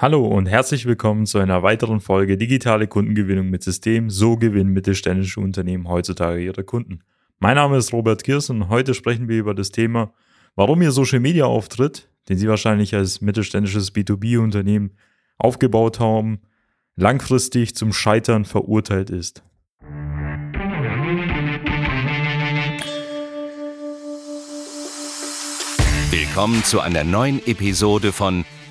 Hallo und herzlich willkommen zu einer weiteren Folge Digitale Kundengewinnung mit System. So gewinnen mittelständische Unternehmen heutzutage ihre Kunden. Mein Name ist Robert Kirs und heute sprechen wir über das Thema, warum Ihr Social Media Auftritt, den Sie wahrscheinlich als mittelständisches B2B-Unternehmen aufgebaut haben, langfristig zum Scheitern verurteilt ist. Willkommen zu einer neuen Episode von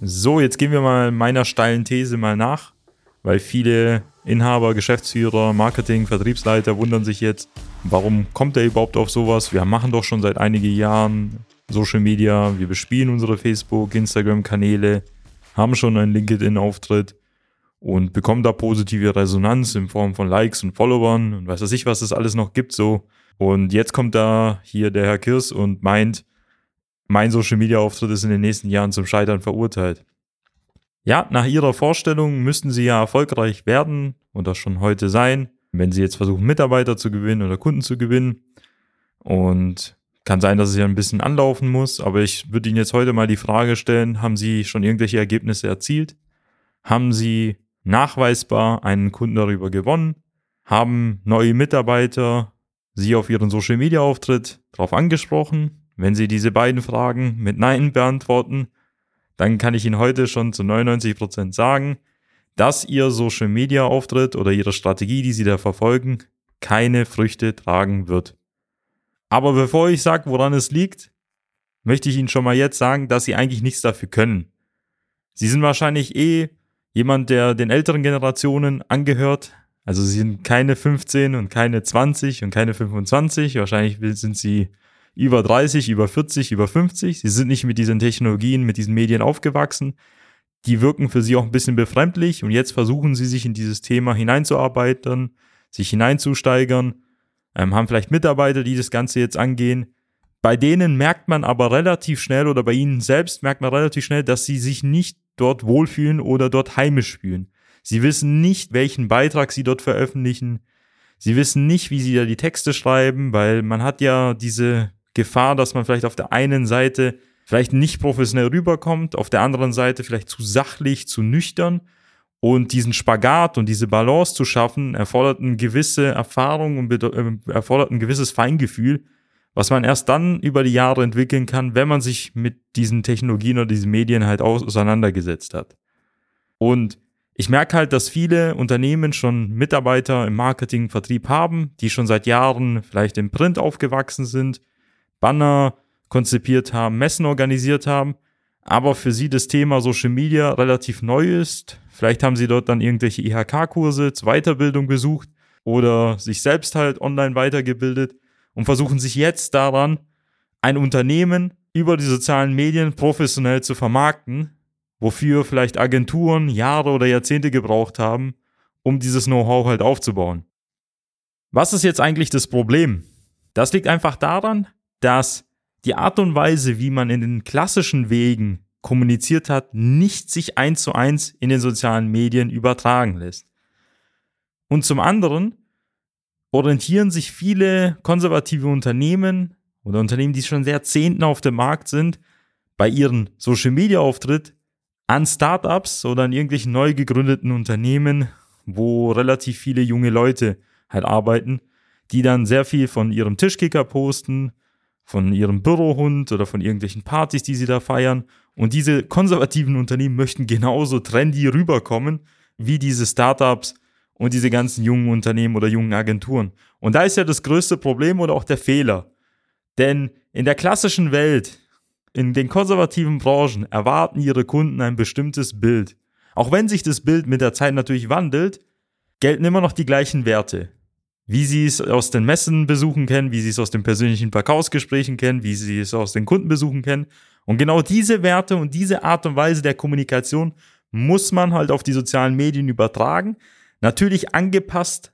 So, jetzt gehen wir mal meiner steilen These mal nach, weil viele Inhaber, Geschäftsführer, Marketing, Vertriebsleiter wundern sich jetzt, warum kommt er überhaupt auf sowas? Wir machen doch schon seit einigen Jahren Social Media, wir bespielen unsere Facebook, Instagram-Kanäle, haben schon einen LinkedIn-Auftritt und bekommen da positive Resonanz in Form von Likes und Followern und weiß was ich, was es alles noch gibt so. Und jetzt kommt da hier der Herr Kirs und meint, mein Social Media Auftritt ist in den nächsten Jahren zum Scheitern verurteilt. Ja, nach Ihrer Vorstellung müssten Sie ja erfolgreich werden und das schon heute sein, wenn Sie jetzt versuchen, Mitarbeiter zu gewinnen oder Kunden zu gewinnen. Und kann sein, dass es ja ein bisschen anlaufen muss, aber ich würde Ihnen jetzt heute mal die Frage stellen, haben Sie schon irgendwelche Ergebnisse erzielt? Haben Sie nachweisbar einen Kunden darüber gewonnen? Haben neue Mitarbeiter Sie auf Ihren Social Media Auftritt darauf angesprochen? Wenn Sie diese beiden Fragen mit Nein beantworten, dann kann ich Ihnen heute schon zu 99 Prozent sagen, dass Ihr Social Media Auftritt oder Ihre Strategie, die Sie da verfolgen, keine Früchte tragen wird. Aber bevor ich sage, woran es liegt, möchte ich Ihnen schon mal jetzt sagen, dass Sie eigentlich nichts dafür können. Sie sind wahrscheinlich eh jemand, der den älteren Generationen angehört. Also Sie sind keine 15 und keine 20 und keine 25. Wahrscheinlich sind Sie über 30, über 40, über 50. Sie sind nicht mit diesen Technologien, mit diesen Medien aufgewachsen. Die wirken für sie auch ein bisschen befremdlich und jetzt versuchen sie sich in dieses Thema hineinzuarbeiten, sich hineinzusteigern, ähm, haben vielleicht Mitarbeiter, die das Ganze jetzt angehen. Bei denen merkt man aber relativ schnell oder bei ihnen selbst merkt man relativ schnell, dass sie sich nicht dort wohlfühlen oder dort heimisch fühlen. Sie wissen nicht, welchen Beitrag sie dort veröffentlichen. Sie wissen nicht, wie sie da die Texte schreiben, weil man hat ja diese Gefahr, dass man vielleicht auf der einen Seite vielleicht nicht professionell rüberkommt, auf der anderen Seite vielleicht zu sachlich, zu nüchtern. Und diesen Spagat und diese Balance zu schaffen, erfordert eine gewisse Erfahrung und äh, erfordert ein gewisses Feingefühl, was man erst dann über die Jahre entwickeln kann, wenn man sich mit diesen Technologien oder diesen Medien halt auseinandergesetzt hat. Und ich merke halt, dass viele Unternehmen schon Mitarbeiter im Marketing, Vertrieb haben, die schon seit Jahren vielleicht im Print aufgewachsen sind, Banner konzipiert haben, Messen organisiert haben, aber für sie das Thema Social Media relativ neu ist. Vielleicht haben sie dort dann irgendwelche IHK-Kurse zur Weiterbildung besucht oder sich selbst halt online weitergebildet und versuchen sich jetzt daran, ein Unternehmen über die sozialen Medien professionell zu vermarkten, wofür vielleicht Agenturen Jahre oder Jahrzehnte gebraucht haben, um dieses Know-how halt aufzubauen. Was ist jetzt eigentlich das Problem? Das liegt einfach daran, dass die Art und Weise, wie man in den klassischen Wegen kommuniziert hat, nicht sich eins zu eins in den sozialen Medien übertragen lässt. Und zum anderen orientieren sich viele konservative Unternehmen oder Unternehmen, die schon Jahrzehnten auf dem Markt sind, bei ihrem Social Media Auftritt an Startups oder an irgendwelchen neu gegründeten Unternehmen, wo relativ viele junge Leute halt arbeiten, die dann sehr viel von ihrem Tischkicker posten, von ihrem Bürohund oder von irgendwelchen Partys, die sie da feiern. Und diese konservativen Unternehmen möchten genauso trendy rüberkommen wie diese Startups und diese ganzen jungen Unternehmen oder jungen Agenturen. Und da ist ja das größte Problem oder auch der Fehler. Denn in der klassischen Welt, in den konservativen Branchen, erwarten ihre Kunden ein bestimmtes Bild. Auch wenn sich das Bild mit der Zeit natürlich wandelt, gelten immer noch die gleichen Werte. Wie sie es aus den Messenbesuchen kennen, wie sie es aus den persönlichen Verkaufsgesprächen kennen, wie sie es aus den Kundenbesuchen kennen. Und genau diese Werte und diese Art und Weise der Kommunikation muss man halt auf die sozialen Medien übertragen. Natürlich angepasst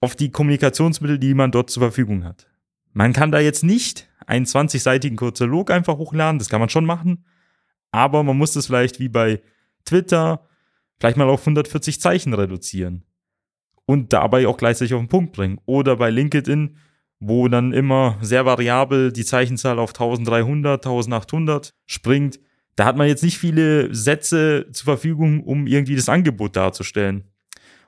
auf die Kommunikationsmittel, die man dort zur Verfügung hat. Man kann da jetzt nicht einen 20-seitigen Kurzolog einfach hochladen, das kann man schon machen, aber man muss das vielleicht wie bei Twitter vielleicht mal auf 140 Zeichen reduzieren und dabei auch gleichzeitig auf den Punkt bringen. Oder bei LinkedIn, wo dann immer sehr variabel die Zeichenzahl auf 1300, 1800 springt. Da hat man jetzt nicht viele Sätze zur Verfügung, um irgendwie das Angebot darzustellen.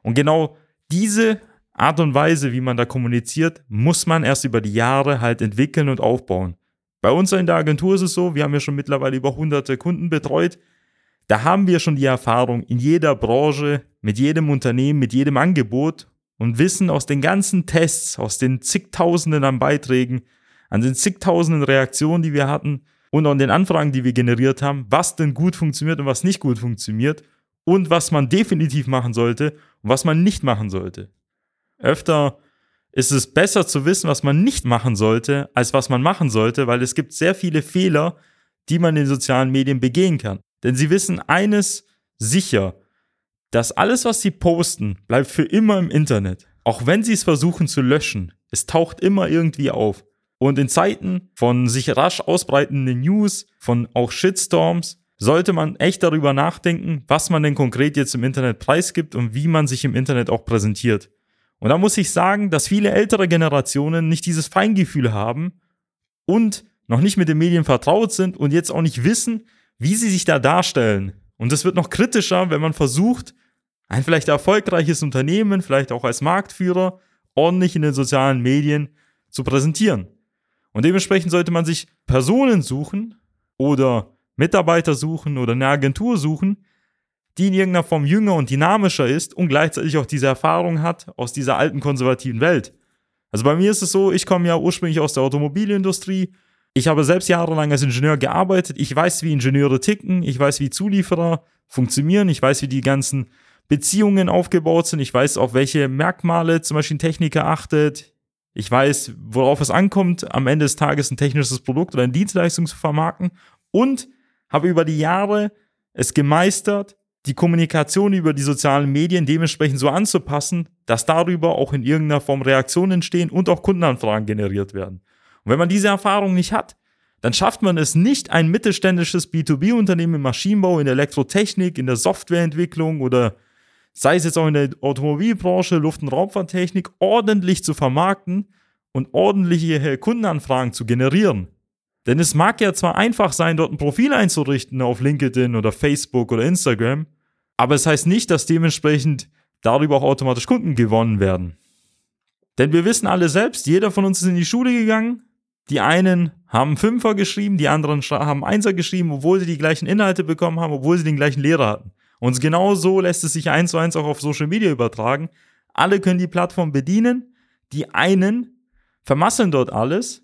Und genau diese Art und Weise, wie man da kommuniziert, muss man erst über die Jahre halt entwickeln und aufbauen. Bei uns in der Agentur ist es so, wir haben ja schon mittlerweile über hunderte Kunden betreut. Da haben wir schon die Erfahrung in jeder Branche, mit jedem Unternehmen, mit jedem Angebot und wissen aus den ganzen Tests, aus den zigtausenden an Beiträgen, an den zigtausenden Reaktionen, die wir hatten und an den Anfragen, die wir generiert haben, was denn gut funktioniert und was nicht gut funktioniert und was man definitiv machen sollte und was man nicht machen sollte. Öfter ist es besser zu wissen, was man nicht machen sollte, als was man machen sollte, weil es gibt sehr viele Fehler, die man in sozialen Medien begehen kann. Denn sie wissen eines sicher, dass alles, was sie posten, bleibt für immer im Internet. Auch wenn sie es versuchen zu löschen, es taucht immer irgendwie auf. Und in Zeiten von sich rasch ausbreitenden News, von auch Shitstorms, sollte man echt darüber nachdenken, was man denn konkret jetzt im Internet preisgibt und wie man sich im Internet auch präsentiert. Und da muss ich sagen, dass viele ältere Generationen nicht dieses Feingefühl haben und noch nicht mit den Medien vertraut sind und jetzt auch nicht wissen, wie sie sich da darstellen. Und es wird noch kritischer, wenn man versucht, ein vielleicht erfolgreiches Unternehmen, vielleicht auch als Marktführer, ordentlich in den sozialen Medien zu präsentieren. Und dementsprechend sollte man sich Personen suchen oder Mitarbeiter suchen oder eine Agentur suchen, die in irgendeiner Form jünger und dynamischer ist und gleichzeitig auch diese Erfahrung hat aus dieser alten konservativen Welt. Also bei mir ist es so, ich komme ja ursprünglich aus der Automobilindustrie. Ich habe selbst jahrelang als Ingenieur gearbeitet. Ich weiß, wie Ingenieure ticken. Ich weiß, wie Zulieferer funktionieren. Ich weiß, wie die ganzen Beziehungen aufgebaut sind. Ich weiß, auf welche Merkmale zum Beispiel ein Techniker achtet. Ich weiß, worauf es ankommt, am Ende des Tages ein technisches Produkt oder eine Dienstleistung zu vermarkten. Und habe über die Jahre es gemeistert, die Kommunikation über die sozialen Medien dementsprechend so anzupassen, dass darüber auch in irgendeiner Form Reaktionen entstehen und auch Kundenanfragen generiert werden. Und wenn man diese Erfahrung nicht hat, dann schafft man es nicht, ein mittelständisches B2B-Unternehmen im Maschinenbau, in der Elektrotechnik, in der Softwareentwicklung oder sei es jetzt auch in der Automobilbranche, Luft- und Raumfahrttechnik, ordentlich zu vermarkten und ordentliche Kundenanfragen zu generieren. Denn es mag ja zwar einfach sein, dort ein Profil einzurichten auf LinkedIn oder Facebook oder Instagram, aber es heißt nicht, dass dementsprechend darüber auch automatisch Kunden gewonnen werden. Denn wir wissen alle selbst, jeder von uns ist in die Schule gegangen. Die einen haben Fünfer geschrieben, die anderen haben Einser geschrieben, obwohl sie die gleichen Inhalte bekommen haben, obwohl sie den gleichen Lehrer hatten. Und genau so lässt es sich eins zu eins auch auf Social Media übertragen. Alle können die Plattform bedienen. Die einen vermasseln dort alles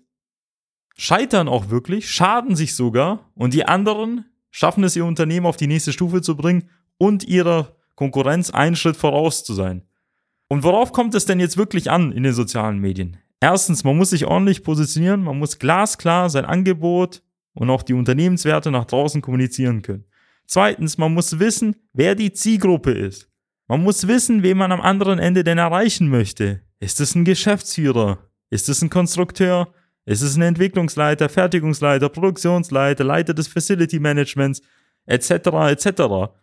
scheitern auch wirklich, schaden sich sogar und die anderen schaffen es, ihr Unternehmen auf die nächste Stufe zu bringen und ihrer Konkurrenz einen Schritt voraus zu sein. Und worauf kommt es denn jetzt wirklich an in den sozialen Medien? Erstens, man muss sich ordentlich positionieren, man muss glasklar sein Angebot und auch die Unternehmenswerte nach draußen kommunizieren können. Zweitens, man muss wissen, wer die Zielgruppe ist. Man muss wissen, wen man am anderen Ende denn erreichen möchte. Ist es ein Geschäftsführer? Ist es ein Konstrukteur? Es ist ein Entwicklungsleiter, Fertigungsleiter, Produktionsleiter, Leiter des Facility Managements, etc., etc.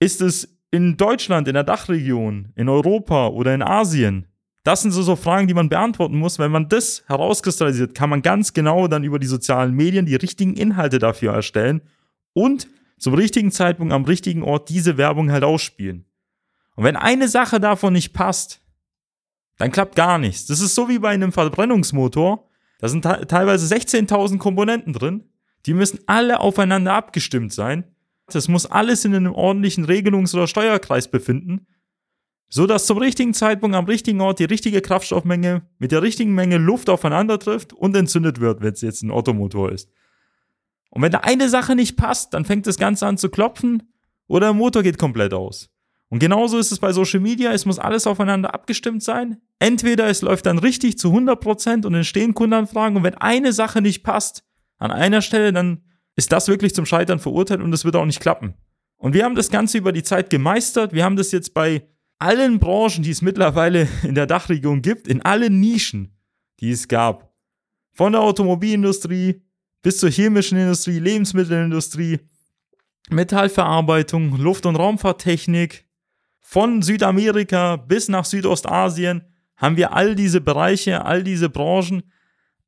Ist es in Deutschland, in der Dachregion, in Europa oder in Asien? Das sind so, so Fragen, die man beantworten muss. Wenn man das herauskristallisiert, kann man ganz genau dann über die sozialen Medien die richtigen Inhalte dafür erstellen und zum richtigen Zeitpunkt am richtigen Ort diese Werbung halt ausspielen. Und wenn eine Sache davon nicht passt, dann klappt gar nichts. Das ist so wie bei einem Verbrennungsmotor. Da sind teilweise 16.000 Komponenten drin. Die müssen alle aufeinander abgestimmt sein. Es muss alles in einem ordentlichen Regelungs- oder Steuerkreis befinden, so dass zum richtigen Zeitpunkt am richtigen Ort die richtige Kraftstoffmenge mit der richtigen Menge Luft aufeinander trifft und entzündet wird, wenn es jetzt ein Ottomotor ist. Und wenn da eine Sache nicht passt, dann fängt das Ganze an zu klopfen oder der Motor geht komplett aus. Und genauso ist es bei Social Media, es muss alles aufeinander abgestimmt sein. Entweder es läuft dann richtig zu 100% und entstehen Kundenanfragen und wenn eine Sache nicht passt an einer Stelle, dann ist das wirklich zum Scheitern verurteilt und es wird auch nicht klappen. Und wir haben das Ganze über die Zeit gemeistert. Wir haben das jetzt bei allen Branchen, die es mittlerweile in der Dachregion gibt, in allen Nischen, die es gab. Von der Automobilindustrie bis zur chemischen Industrie, Lebensmittelindustrie, Metallverarbeitung, Luft- und Raumfahrttechnik, von Südamerika bis nach Südostasien haben wir all diese Bereiche, all diese Branchen,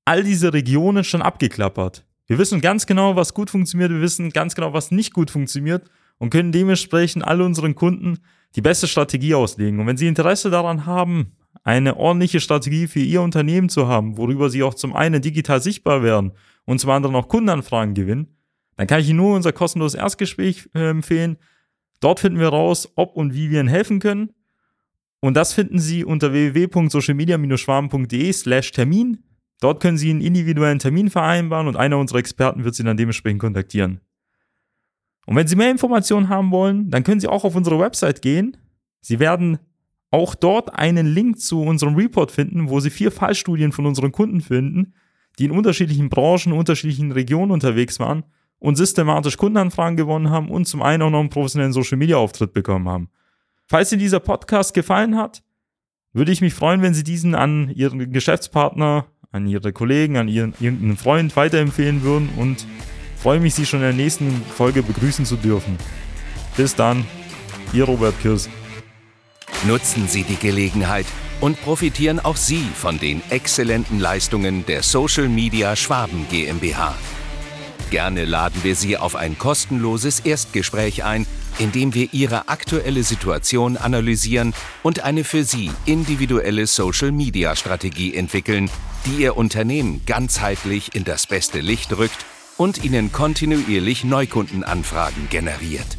all diese Regionen schon abgeklappert. Wir wissen ganz genau, was gut funktioniert, wir wissen ganz genau, was nicht gut funktioniert und können dementsprechend all unseren Kunden die beste Strategie auslegen. Und wenn Sie Interesse daran haben, eine ordentliche Strategie für Ihr Unternehmen zu haben, worüber Sie auch zum einen digital sichtbar werden und zum anderen auch Kundenanfragen gewinnen, dann kann ich Ihnen nur unser kostenloses Erstgespräch äh, empfehlen. Dort finden wir raus, ob und wie wir Ihnen helfen können. Und das finden Sie unter www.socialmedia-schwaben.de slash Termin. Dort können Sie einen individuellen Termin vereinbaren und einer unserer Experten wird Sie dann dementsprechend kontaktieren. Und wenn Sie mehr Informationen haben wollen, dann können Sie auch auf unsere Website gehen. Sie werden auch dort einen Link zu unserem Report finden, wo Sie vier Fallstudien von unseren Kunden finden, die in unterschiedlichen Branchen, unterschiedlichen Regionen unterwegs waren und systematisch Kundenanfragen gewonnen haben und zum einen auch noch einen professionellen Social Media Auftritt bekommen haben. Falls Ihnen dieser Podcast gefallen hat, würde ich mich freuen, wenn Sie diesen an Ihren Geschäftspartner, an Ihre Kollegen, an Ihren irgendeinen Freund weiterempfehlen würden und freue mich, Sie schon in der nächsten Folge begrüßen zu dürfen. Bis dann, Ihr Robert Kirs. Nutzen Sie die Gelegenheit und profitieren auch Sie von den exzellenten Leistungen der Social Media Schwaben GmbH. Gerne laden wir Sie auf ein kostenloses Erstgespräch ein, in dem wir Ihre aktuelle Situation analysieren und eine für Sie individuelle Social-Media-Strategie entwickeln, die Ihr Unternehmen ganzheitlich in das beste Licht rückt und Ihnen kontinuierlich Neukundenanfragen generiert.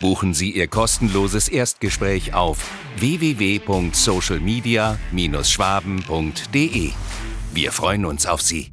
Buchen Sie Ihr kostenloses Erstgespräch auf www.socialmedia-schwaben.de. Wir freuen uns auf Sie.